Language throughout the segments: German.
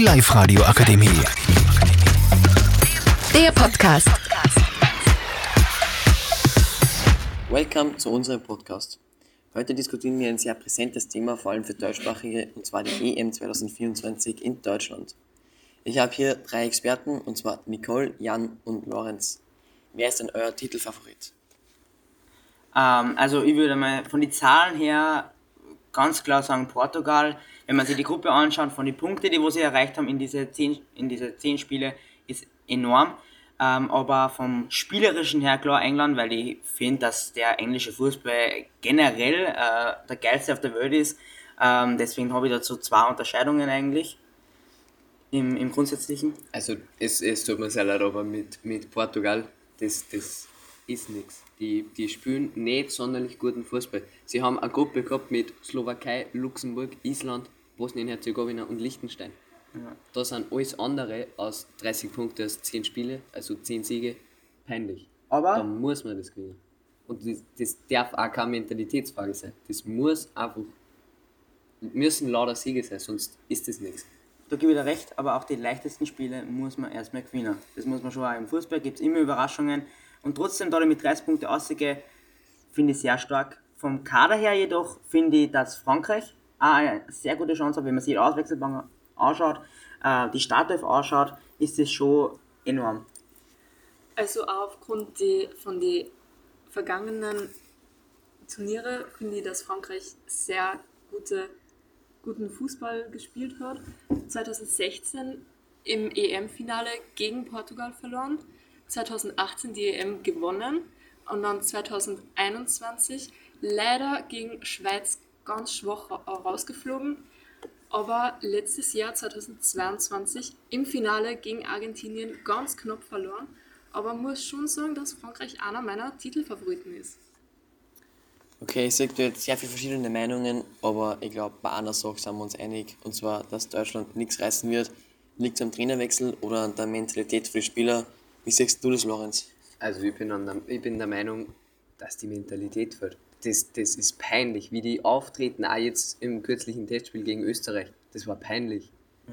Die Live-Radio Akademie. Der Podcast. Welcome zu unserem Podcast. Heute diskutieren wir ein sehr präsentes Thema, vor allem für Deutschsprachige, und zwar die EM 2024 in Deutschland. Ich habe hier drei Experten, und zwar Nicole, Jan und Lorenz. Wer ist denn euer Titelfavorit? Ähm, also ich würde mal von den Zahlen her ganz klar sagen Portugal. Wenn man sich die Gruppe anschaut, von den Punkten, die wo sie erreicht haben in diese zehn, in diese zehn Spiele, ist enorm. Ähm, aber vom Spielerischen her klar England, weil ich finde, dass der englische Fußball generell äh, der geilste auf der Welt ist. Ähm, deswegen habe ich dazu zwei Unterscheidungen eigentlich im, im Grundsätzlichen. Also es, es tut mir sehr leid, aber mit, mit Portugal, das, das ist nichts. Die, die spielen nicht sonderlich guten Fußball. Sie haben eine Gruppe gehabt mit Slowakei, Luxemburg, Island, Bosnien-Herzegowina und Liechtenstein. Ja. Da sind alles andere aus 30 Punkten aus 10 Spiele, also 10 Siege, peinlich. Aber- Da muss man das gewinnen. Und das, das darf auch keine Mentalitätsfrage sein. Das muss einfach, müssen lauter Siege sein, sonst ist das nichts. Da gebe ich dir recht, aber auch die leichtesten Spiele muss man erstmal gewinnen. Das muss man schon auch im Fußball, gibt es immer Überraschungen. Und trotzdem, da mit 30 Punkten ausgehe, finde ich sehr stark. Vom Kader her jedoch finde ich, dass Frankreich auch eine sehr gute Chance hat, wenn man sich die Auswechselbank anschaut, äh, die Startelf anschaut, ist das schon enorm. Also auch aufgrund die, von den vergangenen Turniere finde ich, dass Frankreich sehr gute, guten Fußball gespielt hat. 2016 im EM-Finale gegen Portugal verloren, 2018 die EM gewonnen und dann 2021 leider gegen Schweiz ganz schwach ra- rausgeflogen. Aber letztes Jahr 2022 im Finale gegen Argentinien ganz knapp verloren. Aber muss schon sagen, dass Frankreich einer meiner Titelfavoriten ist. Okay, ich sehe jetzt sehr viele verschiedene Meinungen, aber ich glaube, bei einer Sache sind wir uns einig, und zwar, dass Deutschland nichts reißen wird. Liegt es am Trainerwechsel oder an der Mentalität für die Spieler? Wie siehst du das, Lorenz? Also ich bin, an der, ich bin der Meinung, dass die Mentalität fehlt. Das, das ist peinlich, wie die auftreten, auch jetzt im kürzlichen Testspiel gegen Österreich. Das war peinlich.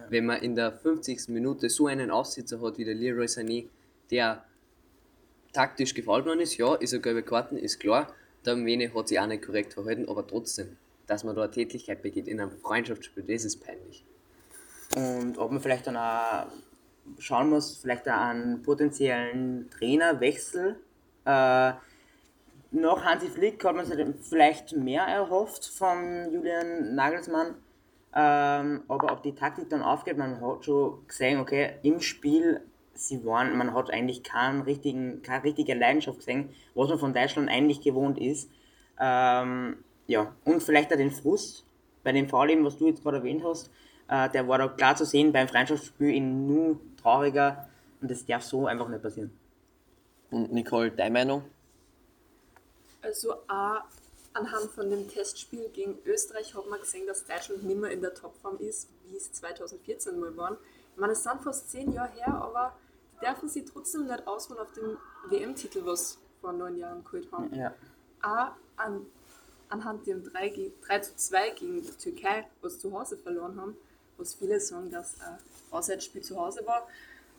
Wenn man in der 50. Minute so einen Aussitzer hat wie der Leroy Sané, der taktisch gefault worden ist, ja, ist eine gelbe Karten, ist klar. Der Mene hat sich auch nicht korrekt verhalten, aber trotzdem, dass man da eine Tätigkeit begeht in einem Freundschaftsspiel, das ist peinlich. Und ob man vielleicht dann auch schauen muss, vielleicht einen potenziellen Trainerwechsel. Äh, nach Hansi Flick hat man sich vielleicht mehr erhofft von Julian Nagelsmann. Ähm, aber ob die Taktik dann aufgeht, man hat schon gesehen, okay, im Spiel, sie waren, man hat eigentlich keinen richtigen, keine richtige Leidenschaft gesehen, was man von Deutschland eigentlich gewohnt ist. Ähm, ja, und vielleicht auch den Frust bei dem Fall, eben, was du jetzt gerade erwähnt hast, äh, der war da klar zu sehen beim Freundschaftsspiel in nur trauriger und das darf so einfach nicht passieren. Und Nicole, deine Meinung? Also auch anhand von dem Testspiel gegen Österreich hat man gesehen, dass Deutschland nicht mehr in der Topform ist, wie es 2014 mal war. Ich meine, es sind fast zehn Jahre her, aber die dürfen sie trotzdem nicht ausruhen auf dem WM-Titel, was sie vor neun Jahren geholt haben. Ja. auch an, anhand dem 3, ge- 3 zu 2 gegen die Türkei, was sie zu Hause verloren haben, was viele sagen, dass ein Auswärtsspiel zu Hause war.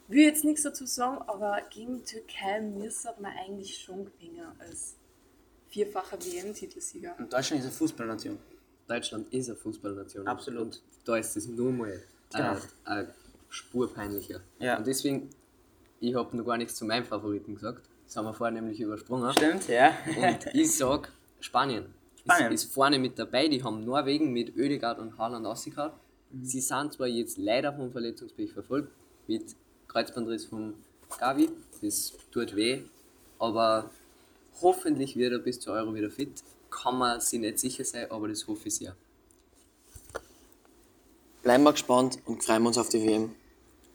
Will jetzt nichts dazu sagen, aber gegen die Türkei müsste man eigentlich schon gewinnen als vierfacher WM-Titelsieger. Und Deutschland ist eine Fußballnation. Deutschland ist eine Fußballnation. Absolut. Und da ist es nur mal Genau. äh, eine Spur peinlicher. Ja. Und deswegen, ich habe noch gar nichts zu meinem Favoriten gesagt. Das haben wir vorher nämlich übersprungen. Stimmt, ja. Und ich sag Spanien. Spanien. Ist, ist vorne mit dabei. Die haben Norwegen mit Ödegaard und Haaland ausgehauen. Mhm. Sie sind zwar jetzt leider vom Verletzungspech verfolgt, mit Kreuzbandriss vom Gavi. Das tut weh. Aber hoffentlich wird er bis zur Euro wieder fit. Kann man sich nicht sicher sein, aber das hoffe ich sehr. Bleiben wir gespannt und freuen wir uns auf die WM.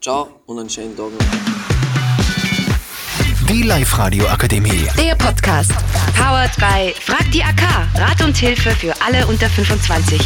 Ciao und einen schönen Tag noch. Die Live-Radio Akademie. Der Podcast. Powered by Frag die AK. Rat und Hilfe für alle unter 25.